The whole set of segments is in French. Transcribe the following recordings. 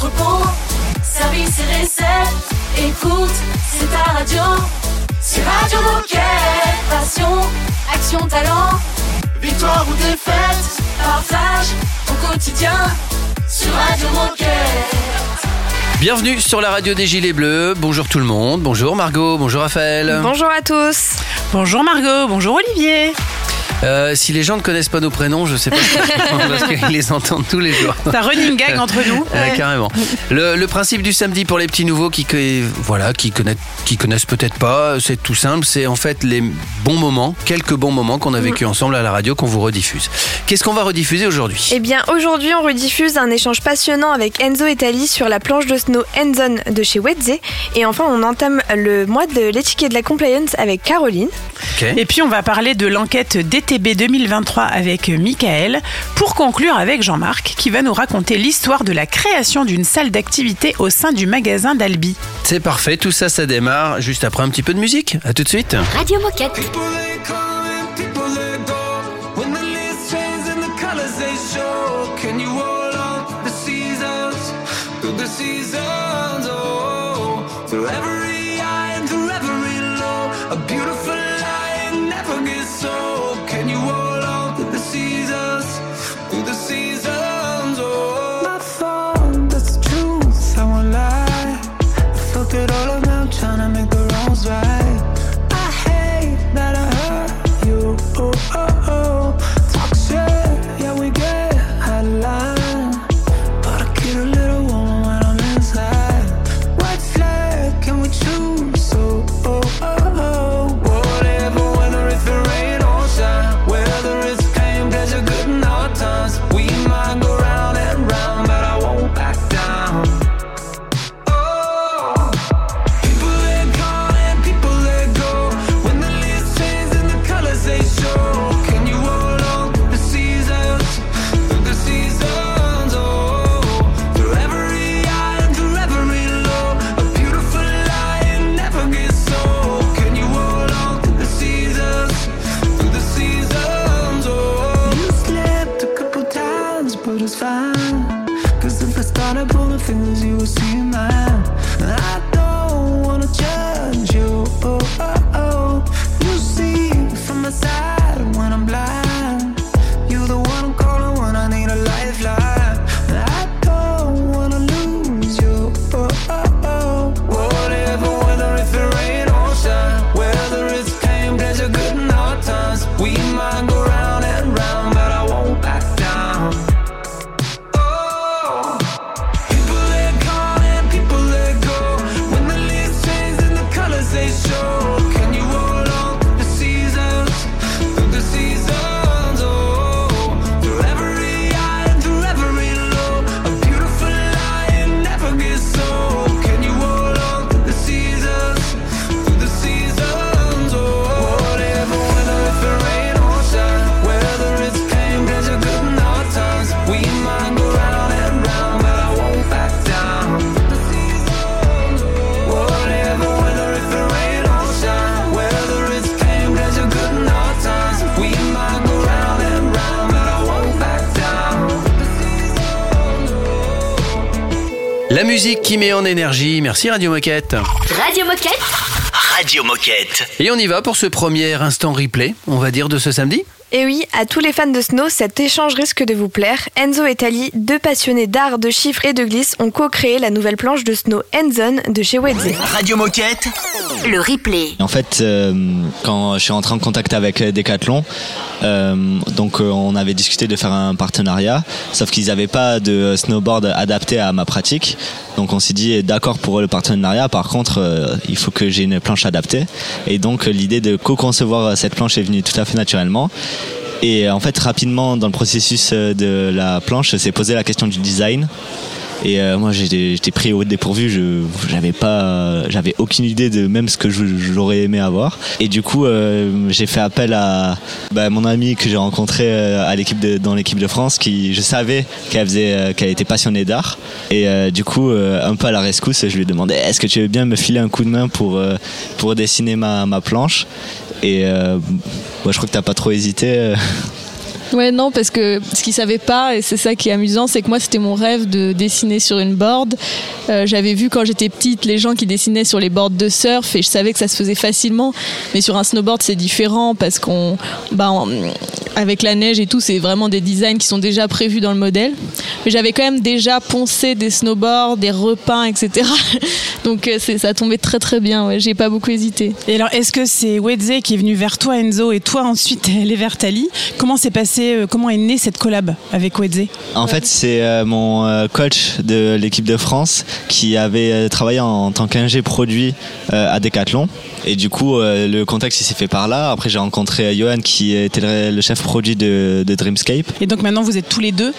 entrepôt, service et recettes. Écoute, c'est ta radio. C'est Radio Moquette. Passion, action, talent. Victoire ou défaite, partage au quotidien sur Radio Moquette. Bienvenue sur la radio des Gilets Bleus. Bonjour tout le monde. Bonjour Margot. Bonjour Raphaël. Bonjour à tous. Bonjour Margot. Bonjour Olivier. Euh, si les gens ne connaissent pas nos prénoms, je sais pas parce qu'ils les entendent tous les jours. C'est un running gag entre nous. Ouais, carrément. Le, le principe du samedi pour les petits nouveaux qui, voilà, qui connaissent, qui connaissent peut-être pas, c'est tout simple. C'est en fait les bons moments, quelques bons moments qu'on a vécu ensemble à la radio qu'on vous rediffuse. Qu'est-ce qu'on va rediffuser aujourd'hui? Eh bien, aujourd'hui, on rediffuse un échange passionnant avec Enzo et Tali sur la planche de snow Endzone de chez Wedze. Et enfin, on entame le mois de l'étiquette de la compliance avec Caroline. Et puis on va parler de l'enquête DTB 2023 avec Michael pour conclure avec Jean-Marc qui va nous raconter l'histoire de la création d'une salle d'activité au sein du magasin d'Albi. C'est parfait. Tout ça, ça démarre juste après un petit peu de musique. À tout de suite. Radio Moquette. La musique qui met en énergie. Merci Radio Moquette. Radio Moquette. Radio Moquette. Et on y va pour ce premier instant replay, on va dire, de ce samedi. Et oui, à tous les fans de snow, cet échange risque de vous plaire. Enzo et Tali, deux passionnés d'art, de chiffres et de glisse, ont co-créé la nouvelle planche de snow Endzone de chez Wedze. Radio Moquette. Le replay. En fait, euh, quand je suis rentré en contact avec euh, Decathlon, euh, donc euh, on avait discuté de faire un partenariat, sauf qu'ils n'avaient pas de snowboard adapté à ma pratique. Donc on s'est dit eh, d'accord pour le partenariat, par contre euh, il faut que j'ai une planche adaptée. Et donc euh, l'idée de co-concevoir cette planche est venue tout à fait naturellement. Et euh, en fait rapidement dans le processus euh, de la planche, s'est posé la question du design. Et euh, moi j'étais pris au dépourvu, je j'avais pas j'avais aucune idée de même ce que j'aurais aimé avoir. Et du coup euh, j'ai fait appel à bah, mon ami que j'ai rencontré euh, à l'équipe dans l'équipe de France qui je savais qu'elle faisait euh, qu'elle était passionnée d'art et euh, du coup euh, un peu à la rescousse je lui ai demandé est-ce que tu veux bien me filer un coup de main pour pour dessiner ma, ma planche? Et moi je crois que t'as pas trop hésité. Ouais, non, parce que ce qu'ils savaient pas, et c'est ça qui est amusant, c'est que moi, c'était mon rêve de dessiner sur une board. Euh, J'avais vu quand j'étais petite les gens qui dessinaient sur les boards de surf et je savais que ça se faisait facilement. Mais sur un snowboard, c'est différent parce qu'on, bah, avec la neige et tout, c'est vraiment des designs qui sont déjà prévus dans le modèle. Mais j'avais quand même déjà poncé des snowboards, des repeints, etc. Donc euh, ça tombait très très bien. J'ai pas beaucoup hésité. Et alors, est-ce que c'est Wedze qui est venu vers toi, Enzo, et toi ensuite, elle est vers Tali? Comment s'est passé, euh, comment est née cette collab avec Wedze En fait, c'est euh, mon euh, coach de l'équipe de France qui avait travaillé en, tant qu'ingé produit à Decathlon. Et du coup, le contact s'est fait par là. Après, j'ai rencontré Johan qui était le, chef produit de, de Dreamscape. Et donc maintenant, vous êtes tous les deux.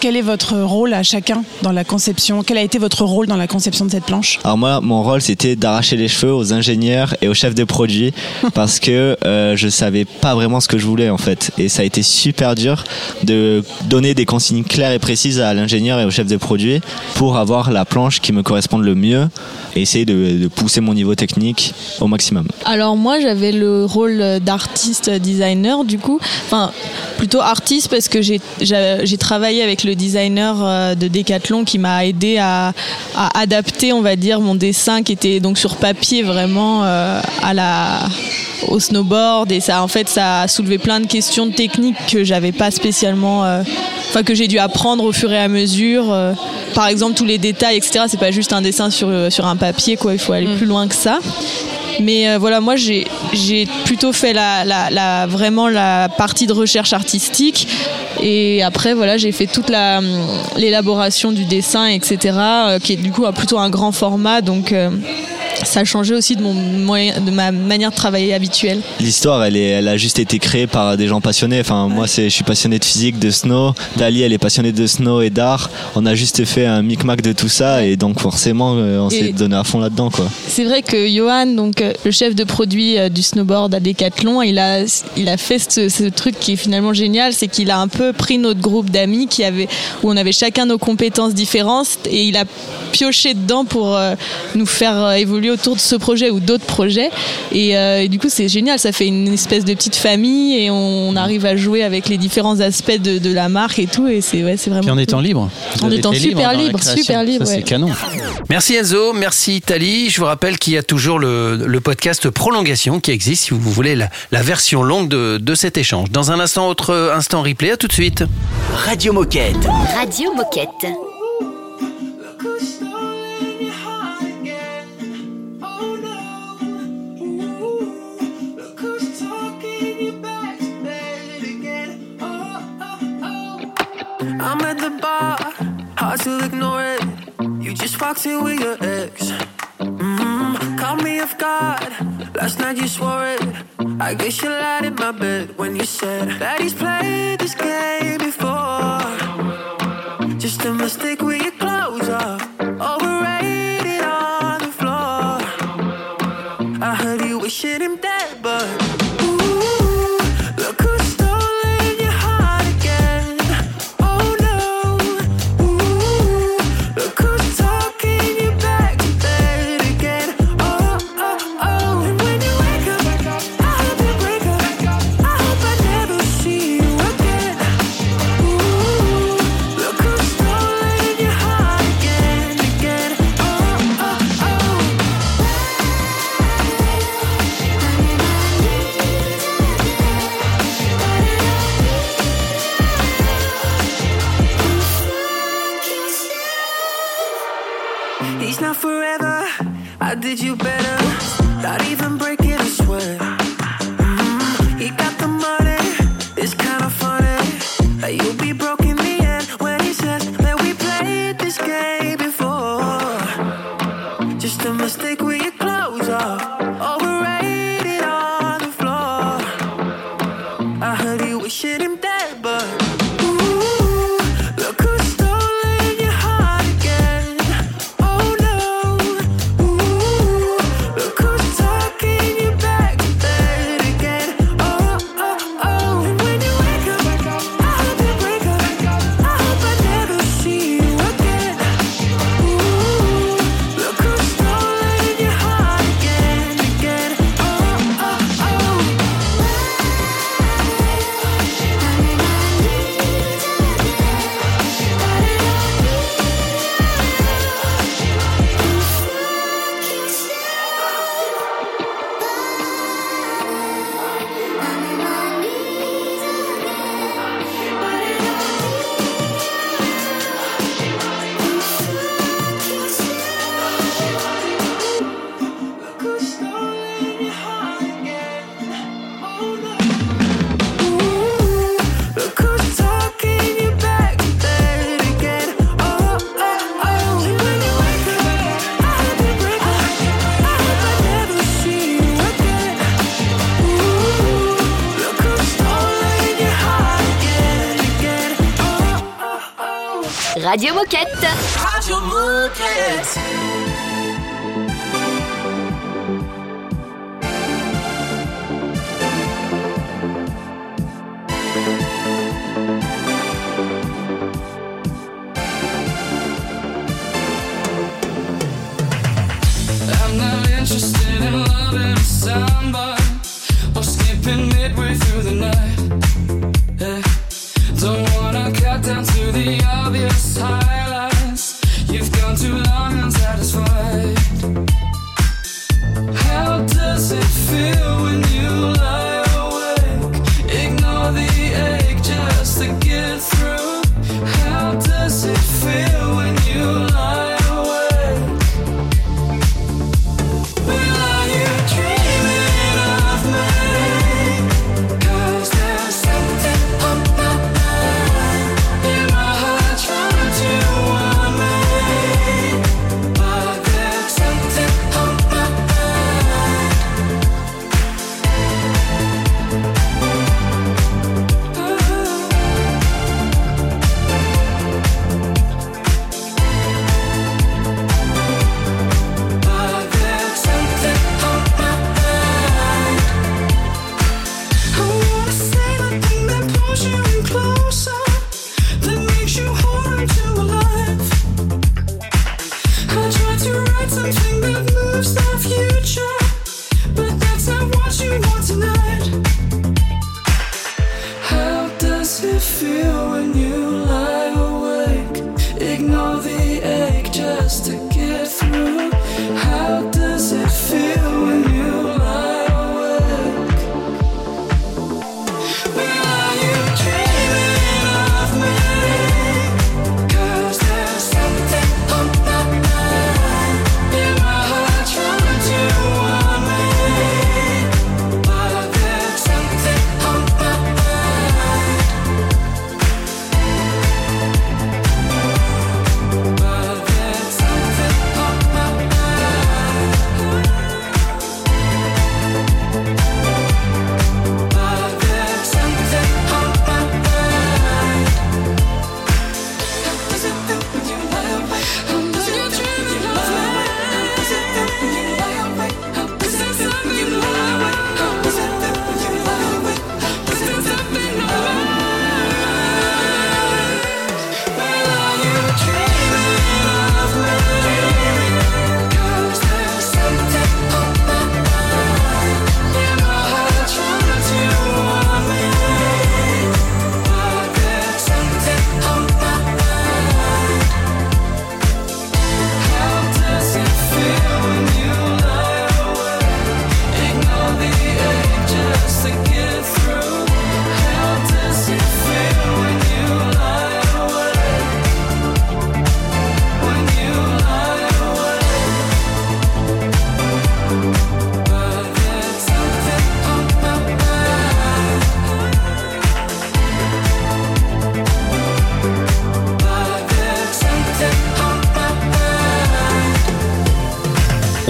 Quel est votre rôle à chacun dans la conception? Quel a été votre rôle dans la conception de cette planche? Alors moi, mon rôle, c'était d'arracher les cheveux aux ingénieurs et aux chefs de produit parce que euh, je savais pas vraiment ce que je voulais en fait. Et ça a été super de donner des consignes claires et précises à l'ingénieur et au chef de produit pour avoir la planche qui me corresponde le mieux et essayer de, pousser mon niveau technique au maximum. Alors moi j'avais le rôle d'artiste designer du coup, enfin plutôt artiste parce que j'ai travaillé avec le designer euh, de Decathlon qui m'a aidé à, à adapter on va dire mon dessin qui était donc sur papier vraiment euh, à la au snowboard et ça en fait ça a soulevé plein de questions techniques que j'avais pas spécialement euh, enfin que j'ai dû apprendre au fur et à mesure euh, par exemple tous les détails etc c'est pas juste un dessin sur sur un papier quoi il faut aller plus loin que ça mais euh, voilà, moi j'ai plutôt fait la, la, la- vraiment la partie de recherche artistique. Et après, voilà, j'ai fait toute la l'élaboration du dessin, etc., euh, qui est du coup plutôt un grand format. Donc euh, ça a changé aussi de, mon moyen, de ma manière de travailler habituelle. L'histoire, elle, est, elle a juste été créée par des gens passionnés. Enfin, moi, c'est, je suis passionné de physique, de snow. Dali, elle est passionnée de snow et d'art. On a juste fait un micmac de tout ça et donc forcément, euh, on s'est donné à fond là-dedans, quoi. C'est vrai que Johan, donc euh, le chef de produit euh, du snowboard à Decathlon, il a, il a fait ce, ce truc qui est finalement génial, c'est qu'il a un peu pris notre groupe d'amis qui avait, où on avait chacun nos compétences différentes et il a pioché dedans pour nous faire euh, évoluer autour de ce projet ou d'autres projets. Et, euh, et du coup, c'est génial, ça fait une espèce de petite famille et on, arrive à jouer avec les différents aspects de, de la marque et tout. Et c'est ouais, c'est vraiment. Puis en cool. étant libre. En étant super libre, super libre, Ça, c'est ouais. canon. Merci Enzo, merci Tali. Je vous rappelle qu'il y a toujours le, le podcast Prolongation qui existe si vous voulez la, la version longue de, de cet échange. Dans un instant, autre instant replay. À tout de suite. Radio Moquette. Radio Moquette. Hard to ignore it. You just walked in with your ex. Mm, caught me off guard. Last night you swore it. I guess you lied in my bed when you said that he's played this game before. Just a mistake with your clothes off. Overrated on the floor. I heard you wishing him dead, Just a mistake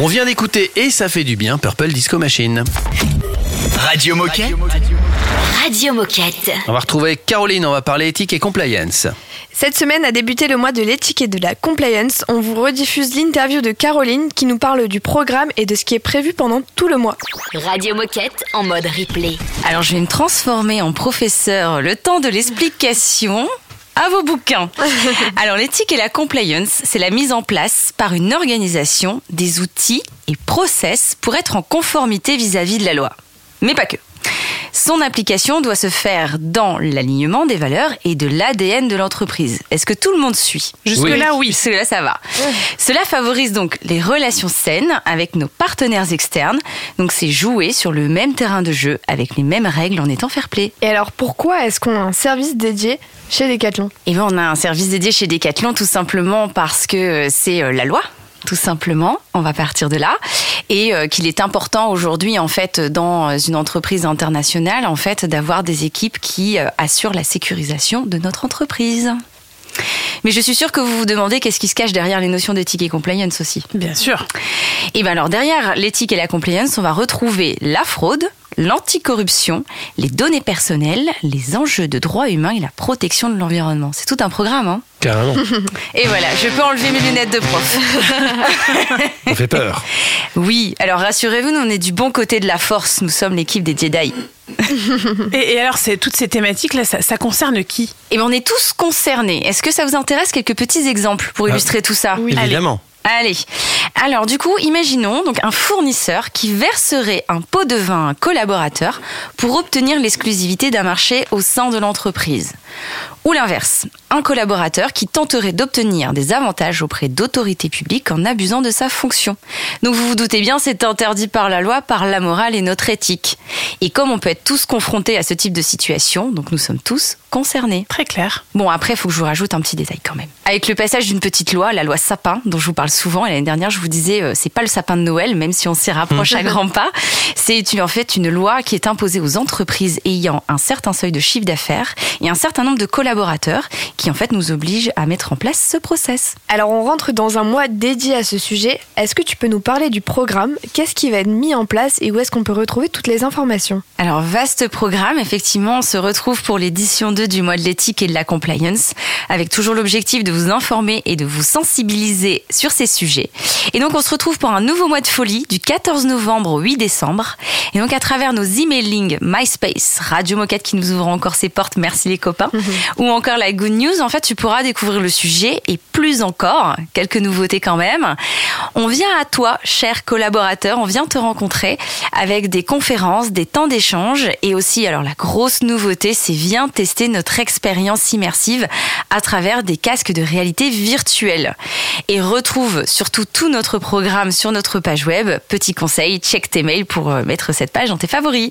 On vient d'écouter et ça fait du bien Purple Disco Machine. Radio Moquette. Radio Moquette. On va retrouver Caroline, on va parler éthique et compliance. Cette semaine a débuté le mois de l'éthique et de la compliance. On vous rediffuse l'interview de Caroline qui nous parle du programme et de ce qui est prévu pendant tout le mois. Radio Moquette en mode replay. Alors je vais me transformer en professeur le temps de l'explication à vos bouquins. Alors l'éthique et la compliance, c'est la mise en place par une organisation des outils et process pour être en conformité vis-à-vis de la loi. Mais pas que. Son application doit se faire dans l'alignement des valeurs et de l'ADN de l'entreprise. Est-ce que tout le monde suit? Jusque-là, oui. Jusque-là, ça va. Cela favorise donc les relations saines avec nos partenaires externes. Donc, c'est jouer sur le même terrain de jeu avec les mêmes règles en étant fair-play. Et alors pourquoi est-ce qu'on a un service dédié chez Decathlon? Et bien, on a un service dédié chez Decathlon tout simplement parce que c'est euh, la loi. Tout simplement, on va partir de là, et euh, qu'il est important aujourd'hui, en fait, dans une entreprise internationale, en fait, d'avoir des équipes qui euh, assurent la sécurisation de notre entreprise. Mais je suis sûre que vous vous demandez qu'est-ce qui se cache derrière les notions d'éthique et compliance aussi. Bien sûr. Et bien alors derrière l'éthique et la compliance, on va retrouver la fraude, l'anticorruption, les données personnelles, les enjeux de droits humains et la protection de l'environnement. C'est tout un programme, hein Carrément. Et voilà, je peux enlever mes lunettes de prof. On fait peur. Oui, alors rassurez-vous, nous on est du bon côté de la force. Nous sommes l'équipe des Jedi. Et, et alors, c'est toutes ces thématiques-là, ça, ça concerne qui? Et bien, on est tous concernés. Est-ce que ça vous intéresse quelques petits exemples pour illustrer tout ça? Évidemment. Allez. Alors du coup, imaginons donc un fournisseur qui verserait un pot de vin à un collaborateur pour obtenir l'exclusivité d'un marché au sein de l'entreprise. Ou l'inverse, un collaborateur qui tenterait d'obtenir des avantages auprès d'autorités publiques en abusant de sa fonction. Donc vous vous doutez bien, c'est interdit par la loi, par la morale et notre éthique. Et comme on peut être tous confrontés à ce type de situation, donc nous sommes tous concernés. Très clair. Bon, après, il faut que je vous rajoute un petit détail quand même. Avec le passage d'une petite loi, la loi Sapin, dont je vous parle souvent, l'année dernière, je vous disais, euh, c'est pas le sapin de Noël, même si on s'y rapproche à grands pas. C'est en fait une loi qui est imposée aux entreprises ayant un certain seuil de chiffre d'affaires et un certain nombre de collaborateurs qui, en fait, nous oblige à mettre en place ce process. Alors on rentre dans un mois dédié à ce sujet. Est-ce que tu peux nous parler du programme? Qu'est-ce qui va être mis en place et où est-ce qu'on peut retrouver toutes les informations? Alors, vaste programme, effectivement, on se retrouve pour l'édition 2 du mois de l'éthique et de la compliance, avec toujours l'objectif de vous informer et de vous sensibiliser sur ces sujets. Et donc, on se retrouve pour un nouveau mois de folie du 14 novembre au 8 décembre. Et donc, à travers nos emailing MySpace, Radio Moquette qui nous ouvre encore ses portes, merci les copains, ou encore la Good News, en fait, tu pourras découvrir le sujet et plus encore, quelques nouveautés quand même. On vient à toi, cher collaborateur, on vient te rencontrer avec des conférences, des temps d'échange et aussi, alors la grosse nouveauté, c'est viens tester notre expérience immersive à travers des casques de réalité virtuelle. Et retrouve surtout tout notre programme sur notre page web. Petit conseil, check tes mails pour euh, mettre cette page dans tes favoris.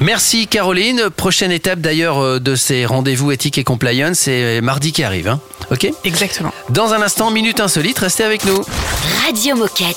Merci Caroline. Prochaine étape d'ailleurs euh, de ces rendez-vous éthique et compliance, c'est mardi qui arrive. Hein ok? Exactement. Dans un instant, Minute Insolite, restez avec nous. Radio Moquette.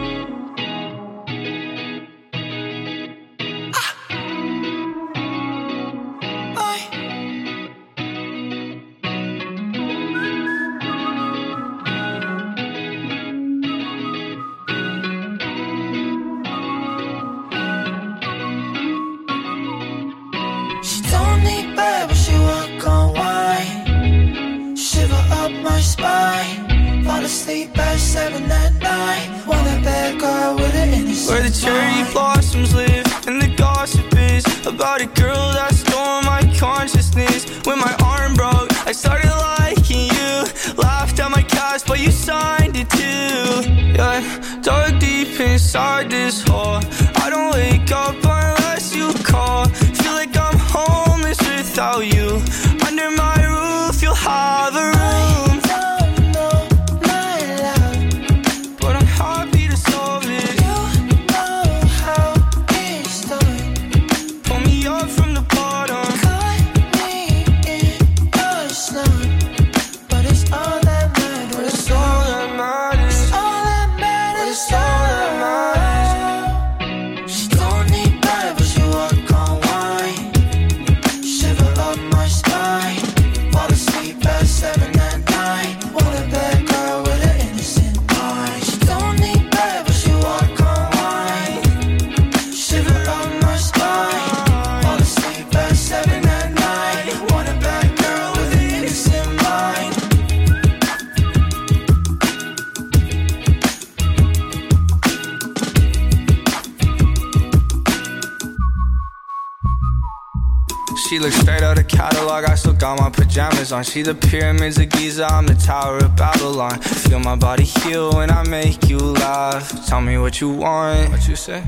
Pajamas on. She the pyramids of Giza, I'm the Tower of Babylon. Feel my body heal when I make you laugh. Tell me what you want. What you say?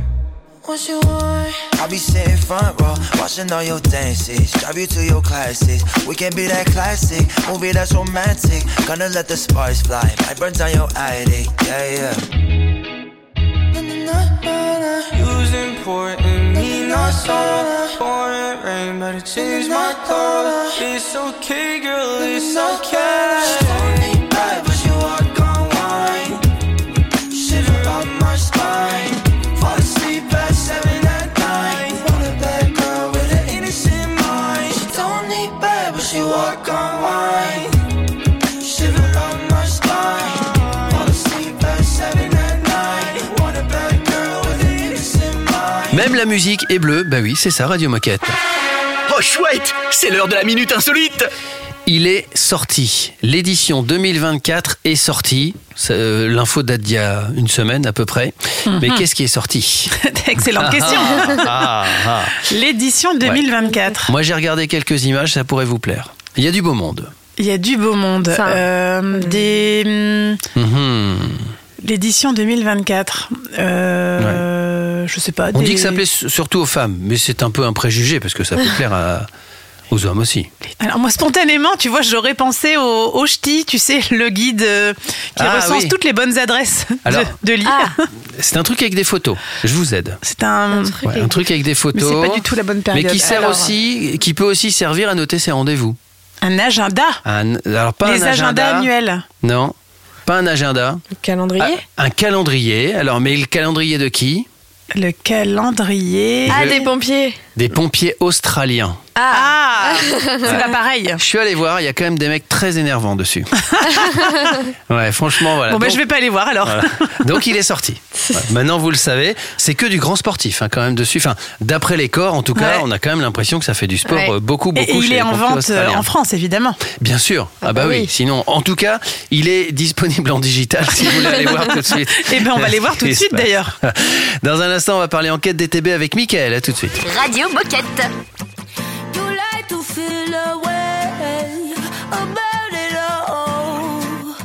What you want? I'll be sitting front row, watching all your dances. Drive you to your classes. We can be that classic movie that's romantic. Gonna let the sparks fly. Might burn down your attic. Yeah, yeah. soda. Pouring rain, but it changed my color. It's okay, girl, it's okay. La musique est bleue, bah oui, c'est ça, Radio Moquette. Oh chouette, c'est l'heure de la minute insolite. Il est sorti. L'édition 2024 est sortie. Euh, L'info date d'il y a une semaine à peu près. Mais Mhm. qu'est-ce qui est sorti Excellente question. Ah, ah. L'édition 2024. Moi, j'ai regardé quelques images, ça pourrait vous plaire. Il y a du beau monde. Il y a du beau monde. Euh, des hum, Mhm. L'édition 2024. Euh, Je sais pas. On des- dit que ça plaît surtout aux femmes, mais c'est un peu un préjugé parce que ça peut plaire à- aux hommes aussi. Alors moi spontanément, tu vois, j'aurais pensé au, au ch'ti, tu sais, le guide euh, qui Ah, recense oui. toutes les bonnes adresses de- Alors. de, l'île. C'est un truc avec des photos. Je vous aide. C'est un, Ouais, un truc avec des mais photos. c'est pas du tout la bonne période. mais qui sert Alors, aussi, qui peut aussi servir à noter ses rendez-vous. un agenda. Un- alors pas les un agendas agenda. annuels. Non, pas un agenda. Calendrier Ah, un calendrier. Alors, mais le calendrier de qui? Le calendrier. Ah, Je- des pompiers Des pompiers australiens. Ah, Ah, c'est pas pareil. Je suis allé voir, il y a quand même des mecs très énervants dessus. ouais, franchement, voilà. Bon, ben Donc- je vais pas aller voir alors. Voilà. Donc il est sorti. Ouais. Maintenant vous le savez, c'est que du grand sportif hein, quand même dessus. Enfin, d'après les corps, en tout cas, Ouais. on a quand même l'impression que ça fait du sport Ouais. euh, beaucoup, Et, beaucoup. et il est les en pompiers vente euh, australiens. en France, évidemment. Bien sûr. Ah, bah, bah oui. oui. Sinon, en tout cas, il est disponible en digital si vous voulez aller voir tout de suite. Eh ben, on va aller voir tout de suite, d'ailleurs. Dans un instant, on va parler enquête DTB avec Mickaël. À tout de suite. Radio Moquette. You like to feel away about it all.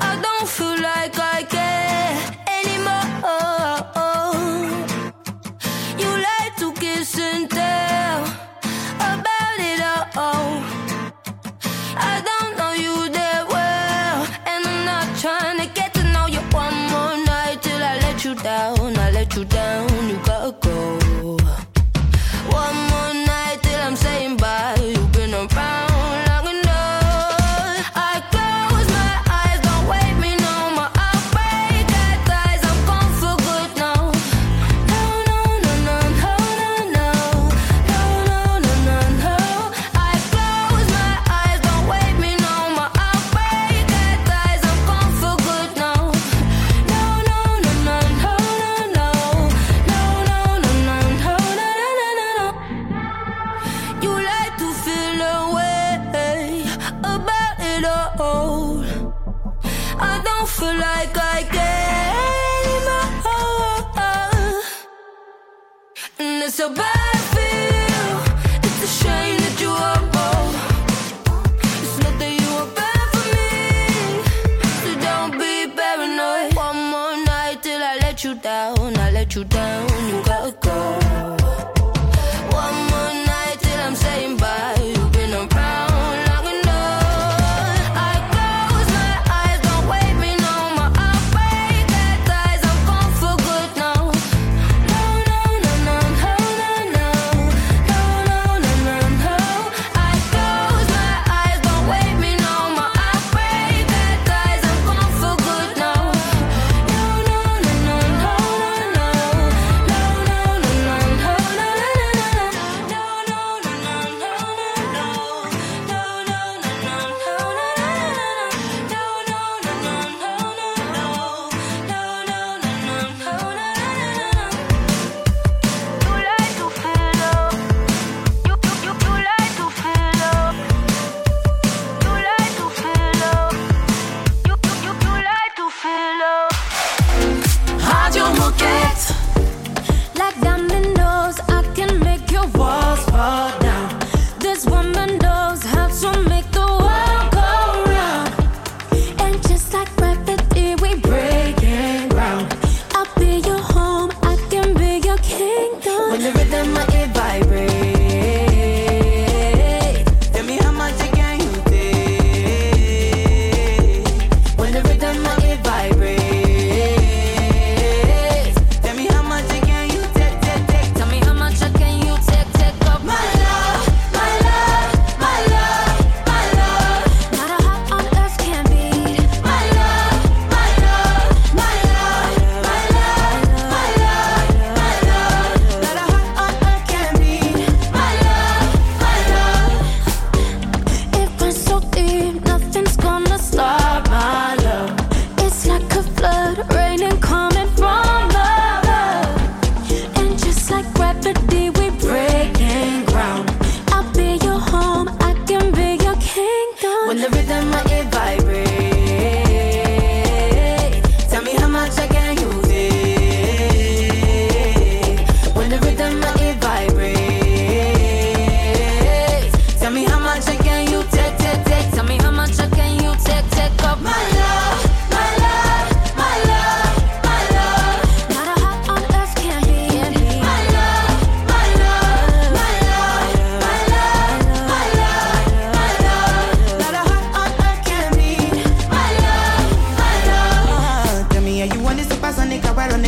I don't feel like I care anymore. You like to kiss and tell about it all. I don't know you that well, and I'm not trying to get to know you one more night till I let you down. I let you down,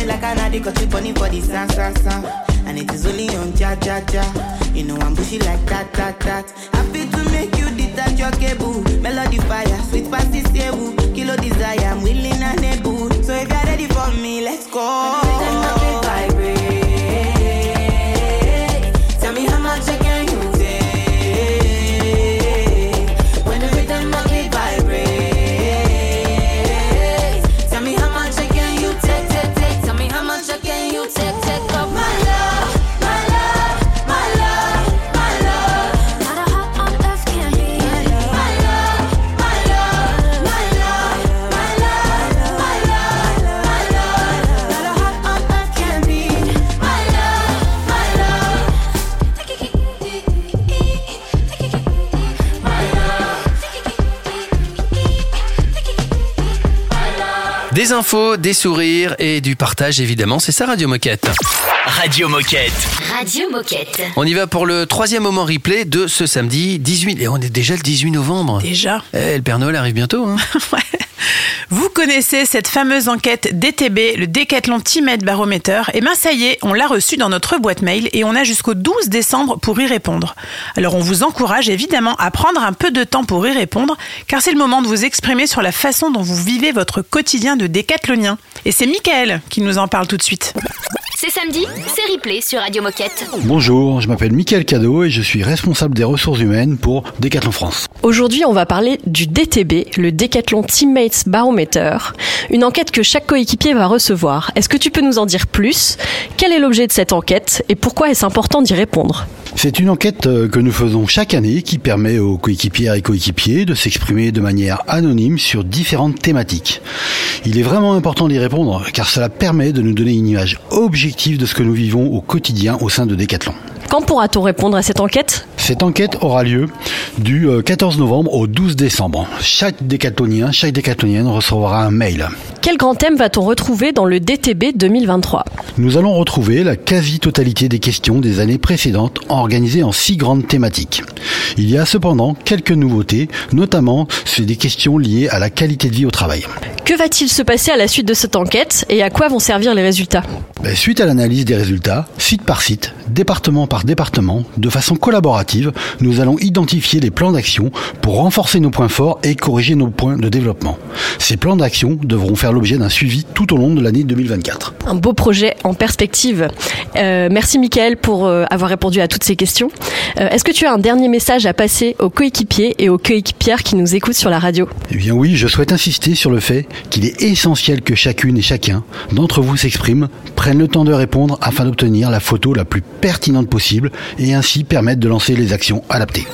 it like an addict, you bunny for the sound, sound, sound. And it is only on ja, ja, ja. You know I'm bushy like that, that, that. Happy to make you detach your cable. Melody fire, sweet past is stable. Kilo desire, I'm willing and able. So if you're ready for me, let's go. Des infos, des sourires et du partage évidemment, c'est ça Radio Moquette. Radio Moquette. Radio Moquette. On y va pour le troisième moment replay de ce samedi 18 et on est déjà le 18 novembre. Déjà. Eh, le Père Noël arrive bientôt. Hein. Vous connaissez cette fameuse enquête DTB, le Decathlon Teammate Barometer Eh bien ça y est, on l'a reçue dans notre boîte mail et on a jusqu'au 12 décembre pour y répondre. Alors on vous encourage évidemment à prendre un peu de temps pour y répondre car c'est le moment de vous exprimer sur la façon dont vous vivez votre quotidien de décathlonien. Et c'est Michael qui nous en parle tout de suite. C'est samedi, c'est replay sur Radio Moquette. Bonjour, je m'appelle Mickaël Cadeau et je suis responsable des ressources humaines pour Decathlon France. Aujourd'hui, on va parler du DTB, le Decathlon Teammates Barometer, une enquête que chaque coéquipier va recevoir. Est-ce que tu peux nous en dire plus? Quel est l'objet de cette enquête et pourquoi est-ce important d'y répondre? C'est une enquête euh, que nous faisons chaque année qui permet aux coéquipières et coéquipiers de s'exprimer de manière anonyme sur différentes thématiques. Il est vraiment important d'y répondre car cela permet de nous donner une image objective de ce que nous vivons au quotidien au sein de Decathlon. Quand pourra-t-on répondre à cette enquête? Cette enquête aura lieu du euh, 14 novembre au 12 décembre. Chaque décathlonien, chaque décathlonienne recevra un mail. Quel grand thème va-t-on retrouver dans le DTB 2023 Nous allons retrouver la quasi-totalité des questions des années précédentes organisées en six grandes thématiques. Il y a cependant quelques nouveautés, notamment c'est des questions liées à la qualité de vie au travail. Que va-t-il se passer à la suite de cette enquête et à quoi vont servir les résultats? Ben, Suite à l'analyse des résultats, site par site, département par département, de façon collaborative, nous allons identifier les plans d'action pour renforcer nos points forts et corriger nos points de développement. Ces plans d'action devront faire l'objet d'un suivi tout au long de l'année 2024. Un beau projet en perspective. Euh, merci Michael pour euh, avoir répondu à toutes ces questions. Euh, Est-ce que tu as un dernier message à passer aux coéquipiers et aux coéquipières qui nous écoutent sur la radio? Eh bien oui, je souhaite insister sur le fait qu'il est essentiel que chacune et chacun d'entre vous s'exprime, prenne le temps de répondre afin d'obtenir la photo la plus pertinente possible et ainsi permettre de lancer les actions adaptées.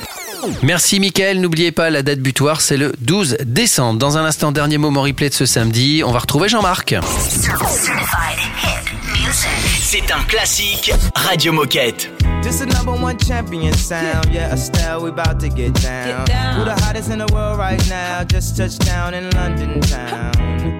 Merci Mickaël, n'oubliez pas la date butoir, c'est le 12 décembre. Dans un instant, dernier moment replay de ce samedi, on va retrouver Jean-Marc. C'est un classique Radio Moquette. This is number one champion sound. Yeah, Estelle, we about to get down. Who the hottest in the world right now? Just touched down in London town.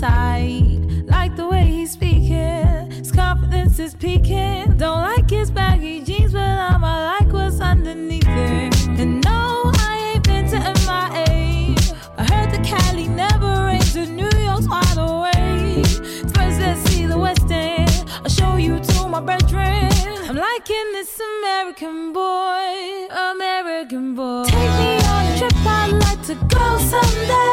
type. Like the way he's speaking, his confidence is peaking. Don't like his baggy jeans, but I'ma like what's underneath it. And no, I ain't been to MIA. I heard the Cali never rains, and New York's wide awake. First, let's see the West End. I'll show you to my bedroom. I'm liking this American boy, American boy. Take me on a trip, I'd like to go someday.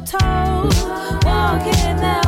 tall, walking out.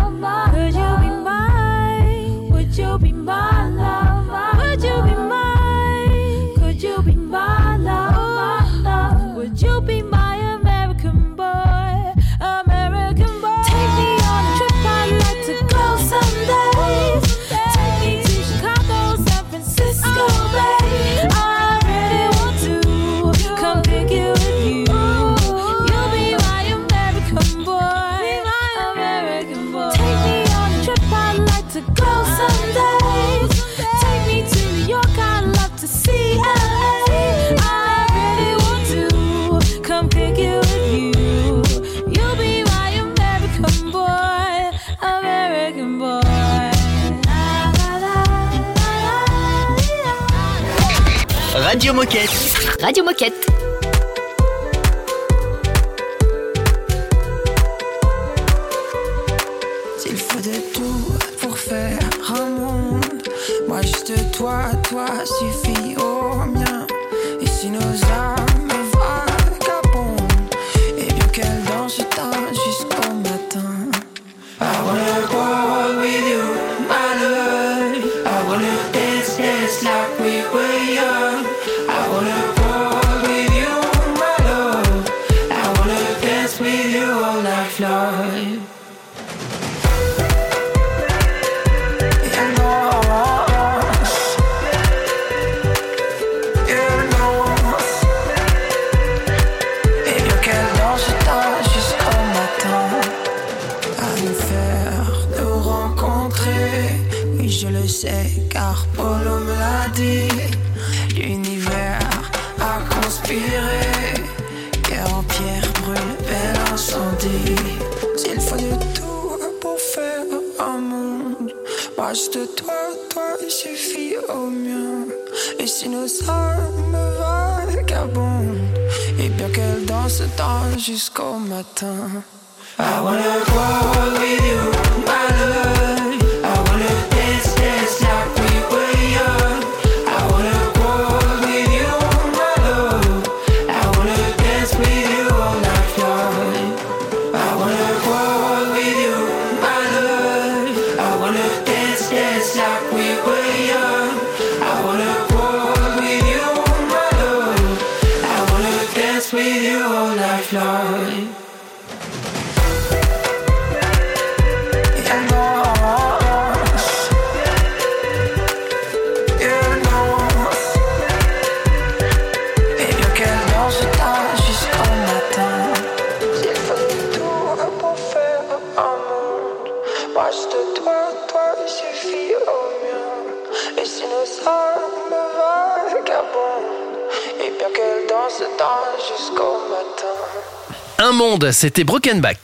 Radio Moquette. Radio Moquette. S'il faut de tout pour faire un monde, moi juste toi, toi suffit au mien. Et si nos jusqu'au matin. I wanna go dance with you all night long monde, c'était Brokenback.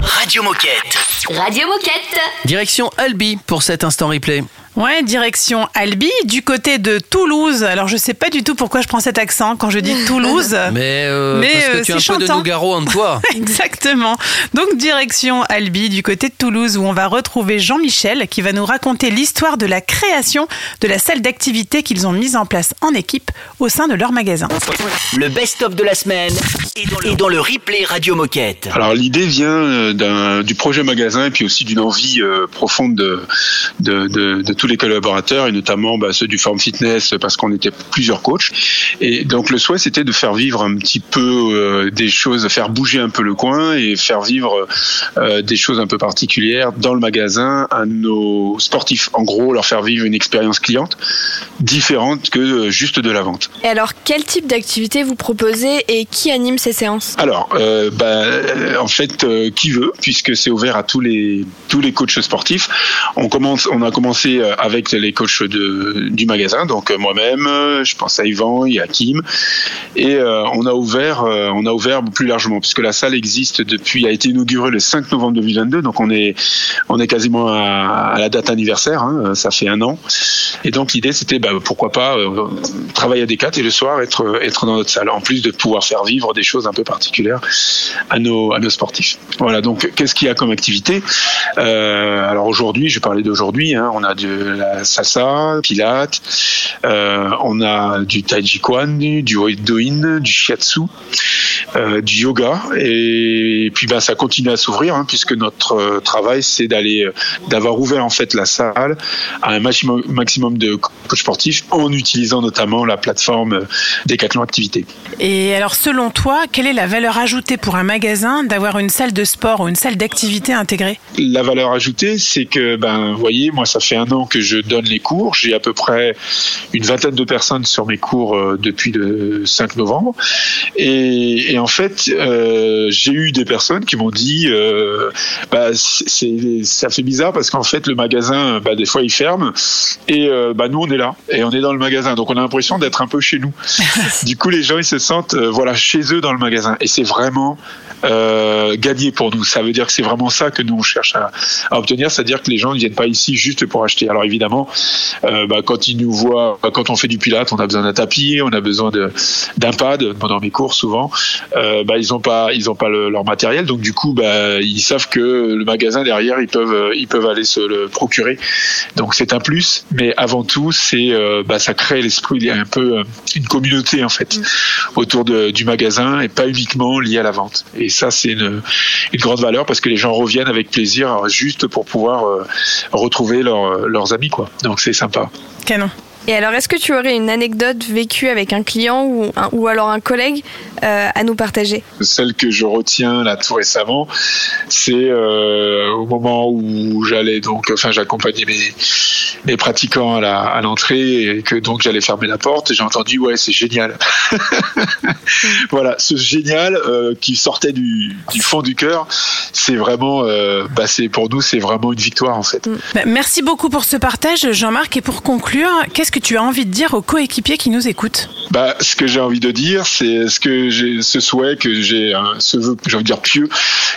Radio Moquette. Radio Moquette. Direction Albi pour cet instant replay. Ouais, direction Albi, du côté de Toulouse. Alors, je sais pas du tout pourquoi je prends cet accent quand je dis Toulouse. Mais, euh, Mais, parce que euh, tu as un c'est peu de. Nougaro en toi. Exactement. Donc direction Albi, du côté de Toulouse, où on va retrouver Jean-Michel qui va nous raconter l'histoire de la création de la salle d'activité qu'ils ont mise en place en équipe au sein de leur magasin. Le best-of de la semaine est dans le replay Radio Moquette. Alors l'idée vient euh, du projet magasin et puis aussi d'une envie euh, profonde de, de, de- de tous les collaborateurs et notamment bah, ceux du Form Fitness parce qu'on était plusieurs coachs. Et donc le souhait c'était de faire vivre un petit peu euh, des choses, faire bouger un peu le coin et faire vivre euh, des choses un peu particulières dans le magasin à nos sportifs. En gros, leur faire vivre une expérience cliente différente que euh, juste de la vente. Et alors, quel type d'activité vous proposez et qui anime ces séances? Alors, euh, bah, en fait, qui veut, puisque c'est ouvert à tous les tous les coachs sportifs. On commence, on a commencé avec les coachs du magasin, donc euh, moi-même, euh, je pense à Yvan, y a Kim, et euh, on a ouvert, on a ouvert plus largement, puisque la salle existe depuis, a été inaugurée le 5 novembre 2022, donc on est on est quasiment à, à la date anniversaire, hein, ça fait un an, et donc l'idée c'était, bah, pourquoi pas travailler à Decat et le soir être être dans notre salle, en plus de pouvoir faire vivre des choses un peu particulières à nos, à nos sportifs. Voilà, donc qu'est-ce qu'il y a comme activité? Alors aujourd'hui, je parler d'aujourd'hui, hein, on a de la salsa, pilates, euh, on a du tai chi du doin, du shiatsu, euh, du yoga, et puis ben, ça continue à s'ouvrir, hein, puisque notre euh, travail, c'est d'aller, d'avoir ouvert en fait la salle à un maximum, maximum de coachs sportifs en utilisant notamment la plateforme Decathlon Activité. Et alors, selon toi, quelle est la valeur ajoutée pour un magasin d'avoir une salle de sport ou une salle d'activité intégrée? La valeur ajoutée, c'est que, ben, vous voyez, moi, ça fait un an que je donne les cours. J'ai à peu près une vingtaine de personnes sur mes cours euh, depuis le 5 novembre. Et, et en fait, euh, j'ai eu des personnes qui m'ont dit, euh, bah, c'est, ça fait bizarre parce qu'en fait, le magasin, bah, des fois, il ferme. Et euh, bah, nous, on est là. Et on est dans le magasin. Donc, on a l'impression d'être un peu chez nous. du coup, les gens, ils se sentent, voilà, chez eux dans le magasin. Et c'est vraiment euh, gagner pour nous. Ça veut dire que c'est vraiment ça que nous on cherche à, à obtenir, c'est-à-dire que les gens ne viennent pas ici juste pour acheter. Alors évidemment, euh, bah, quand ils nous voient, bah, quand on fait du pilate, on a besoin d'un tapis, on a besoin d'un pad pendant mes cours souvent. Euh, bah, ils ont pas, ils ont pas le- leur matériel, donc du coup, bah, ils savent que le magasin derrière, ils peuvent, euh, ils peuvent aller se le procurer. Donc c'est un plus, mais avant tout, c'est, euh, bah, ça crée l'esprit, il y a un peu euh, une communauté en fait autour de- du magasin et pas uniquement lié à la vente. Et ça, c'est une, grande valeur parce que les gens reviennent avec plaisir euh, juste pour pouvoir euh, retrouver leurs amis, quoi. Donc c'est sympa. Canon. Et alors, est-ce que tu aurais une anecdote vécue avec un client ou, un- ou alors un collègue euh, à nous partager? Celle que je retiens là tout récemment, c'est euh, au moment où j'allais donc, enfin, j'accompagnais mes, mes pratiquants à la- à l'entrée et que donc j'allais fermer la porte. J'ai entendu ouais, c'est génial. voilà, ce génial euh, qui sortait du, du fond du cœur, c'est vraiment, euh, bah, c'est pour nous, c'est vraiment une victoire en fait. Bah, merci beaucoup pour ce partage, Jean-Marc. Et pour conclure, qu'est-ce que tu as envie de dire aux coéquipiers qui nous écoutent Bah, ce que j'ai envie de dire, c'est ce que j'ai, ce souhait que j'ai, hein, ce vœu, j'ai envie de dire pieux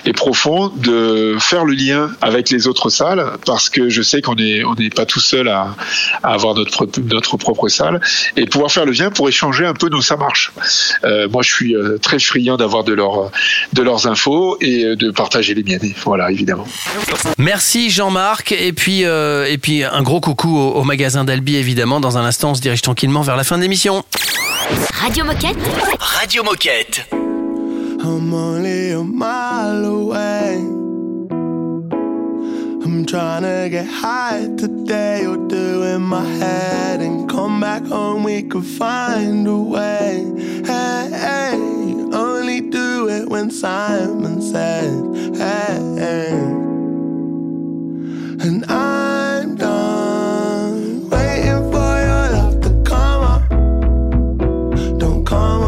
et profond, de faire le lien avec les autres salles, parce que je sais qu'on est, on n'est pas tout seul à, à avoir notre pro- notre propre salle, et pouvoir faire le lien pour échanger un peu nos ça marche. Euh, moi, je suis euh, très friand d'avoir de leurs, de leurs infos et euh, de partager les miennes. Voilà, évidemment. Merci Jean-Marc et puis euh, et puis un gros coucou au, au magasin d'Albi évidemment. Dans un instant, on se dirige tranquillement vers la fin de l'émission. Radio Moquette. Radio Moquette. I'm only a mile away. I'm trying to get high today or do in my head and come back home. We could find a way. Hey, hey, only do it when Simon says, hey. And I'm done come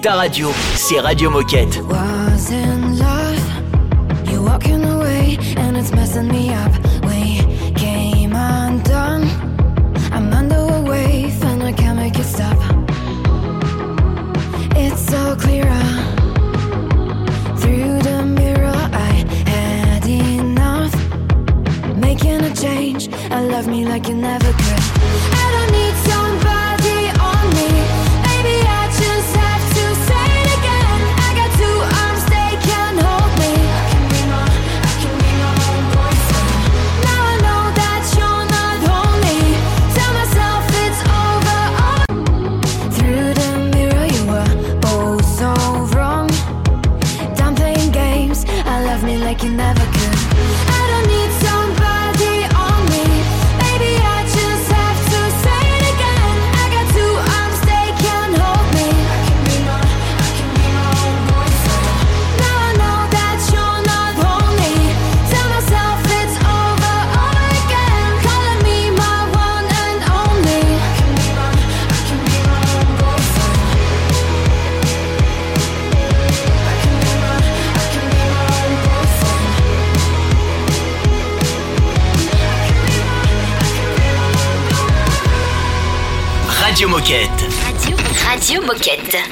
ta radio. C'est Radio Moquette. was in love. You're walking away and it's messing me up. We came undone. I'm under a wave and I can't make it stop. It's so clear uh, through the mirror. I had enough. Making a change. I love me like you never could.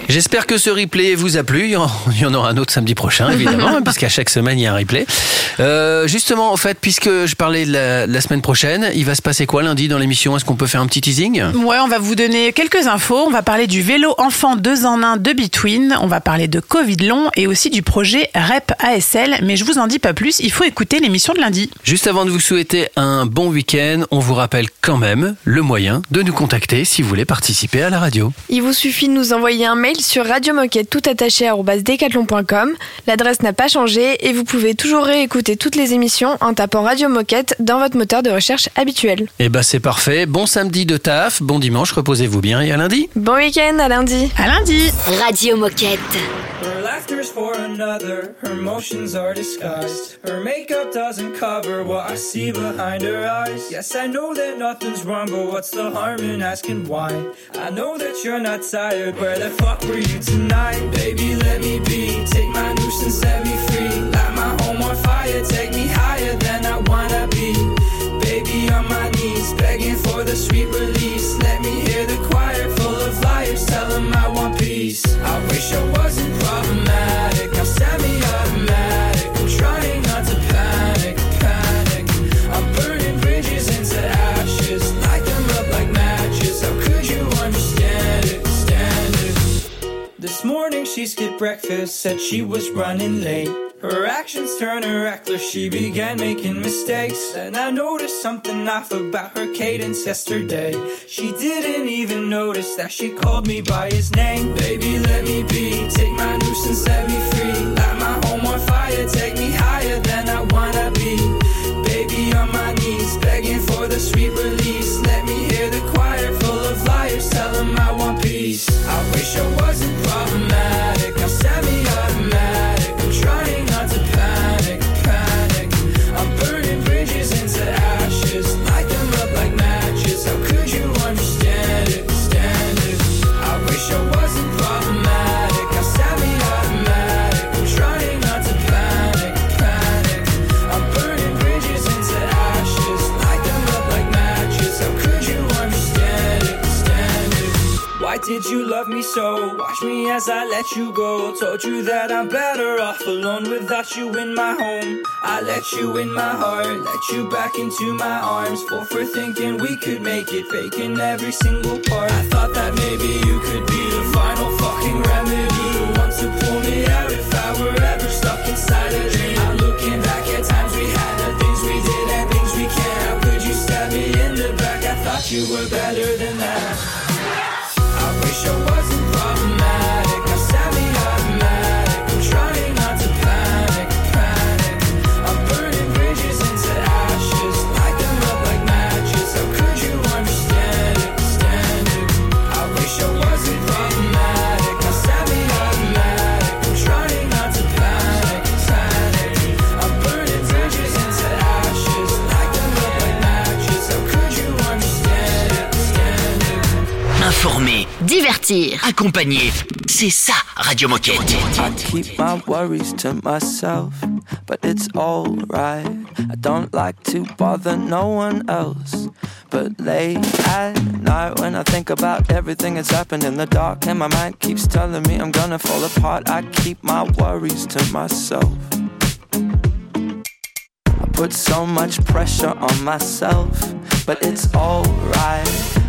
J'espère que ce replay vous a plu. Il y en- aura un autre samedi prochain, évidemment, hein, puisqu'à chaque semaine, il y a un replay. Euh, justement, en fait, puisque je parlais de la, de la semaine prochaine, il va se passer quoi lundi dans l'émission? Est-ce qu'on peut faire un petit teasing? Ouais, on va vous donner quelques infos. On va parler du vélo enfant 2 en 1 de Between. On va parler de Covid long et aussi du projet REP ASL. Mais je vous en dis pas plus. Il faut écouter l'émission de lundi. Juste avant de vous souhaiter un bon week-end, on vous rappelle quand même le moyen de nous contacter si vous voulez participer à la radio. Il vous suffit de nous envoyer un mail sur radiomoquette tout attaché arobase decathlon.com. L'adresse n'a pas changé et vous pouvez toujours réécouter toutes les émissions en tapant Radio Moquette dans votre moteur de recherche habituel. Eh ben c'est parfait. Bon samedi de taf, bon dimanche, reposez-vous bien et à lundi. Bon week-end, à lundi. À lundi. Radio Moquette. For another, her motions are disguised. Her makeup doesn't cover what I see behind her eyes. Yes, I know that nothing's wrong, but what's the harm in asking why? I know that you're not tired, where the fuck were you tonight? Baby, let me be, take my nuisance, set me free. Light my home on fire, take me higher than I wanna be. Baby, on my knees, begging for the sweet release. Let me hear the choir full of liars, tell them I want I wish I wasn't problematic. I'll send me she skipped breakfast, said she was running late. Her actions turned her reckless, she began making mistakes. And I noticed something off about her cadence yesterday. She didn't even notice that she called me by his name. Baby, let me be, take my nuisance, set me free. Light my home on fire, take me higher than I wanna be. Baby, on my knees, begging for the sweet release. Let me hear the choir full of liars, tell them I want peace. I wish I wasn't problematic, did you love me so? Watch me as I let you go. Told you that I'm better off alone without you in my home. I let you in my heart, let you back into my arms. Full for thinking we could make it, faking every single part. I thought that maybe you could be the final fucking remedy. The one to pull me out if I were ever stuck inside a dream. I'm looking back at times we had, the things we did and things we can't. How could you stab me in the back? I thought you were better than that. Divertir. accompagner, c'est ça Radio Moquette. I keep my worries to myself, but it's alright. I don't like to bother no one else. But late at night, when I think about everything that's happened in the dark, and my mind keeps telling me I'm gonna fall apart, I keep my worries to myself. I put so much pressure on myself, but it's alright.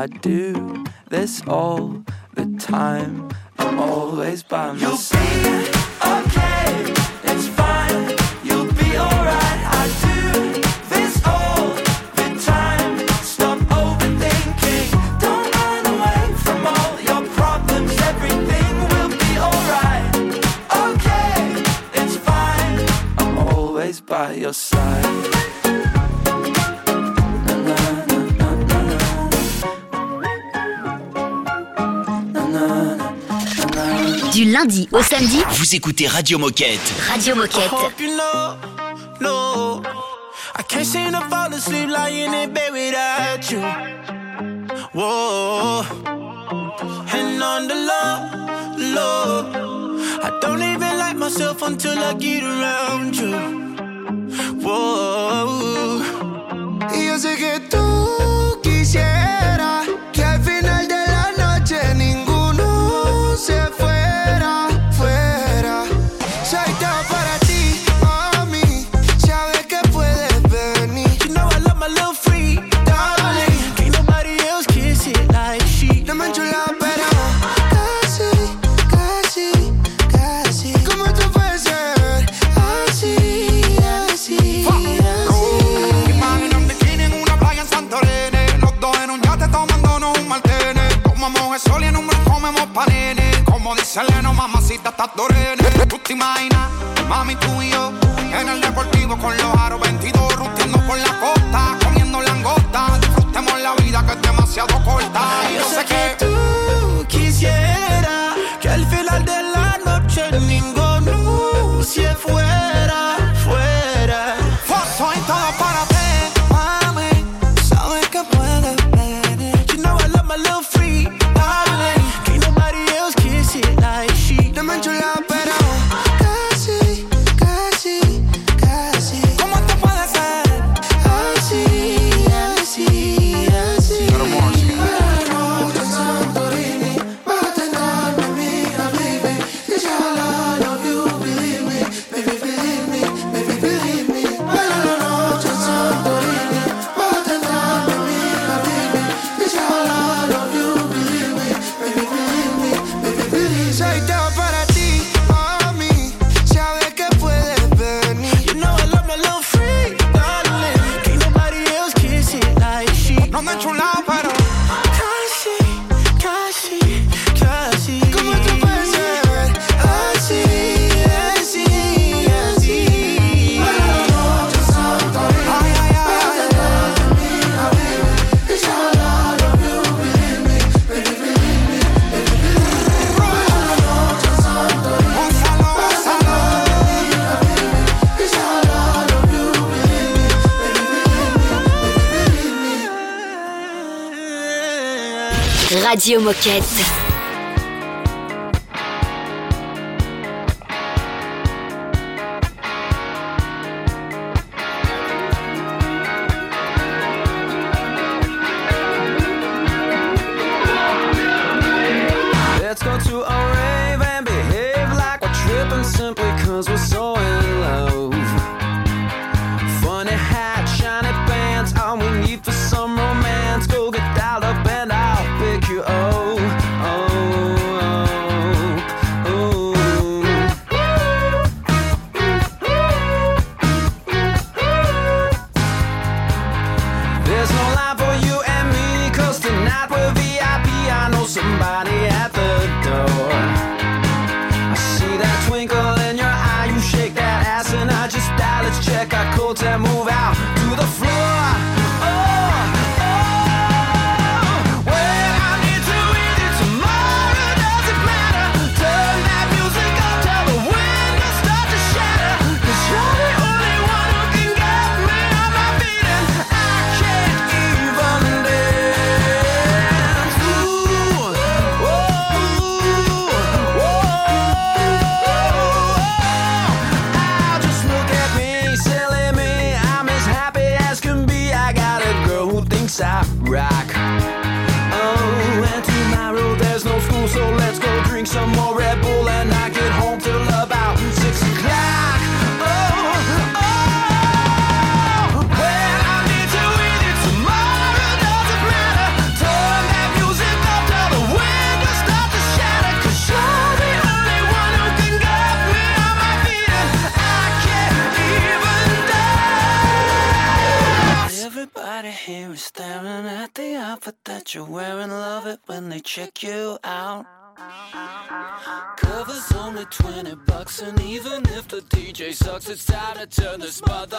I do this all the time. I'm always by myself. lundi au samedi. Vous écoutez Radio Moquette. Radio Moquette. You know, no, I can't seem to fall asleep lying in bed without you. Whoa. And on the low, low. I don't even like myself until I get around you. Whoa. Y yo sé que tú quisieras. Exceleno, mamacita, estás torene. Tú te imaginas, mami, tú y yo. En el deportivo con los aros 22, rustiendo por la costa, comiendo langosta. Disfrutemos la vida que es demasiado corta. Y yo sé que tú. Radio Moquette. You're wearing. Love it when they check you out. Cover's only 20 bucks, and even if the DJ sucks, it's time to turn this mother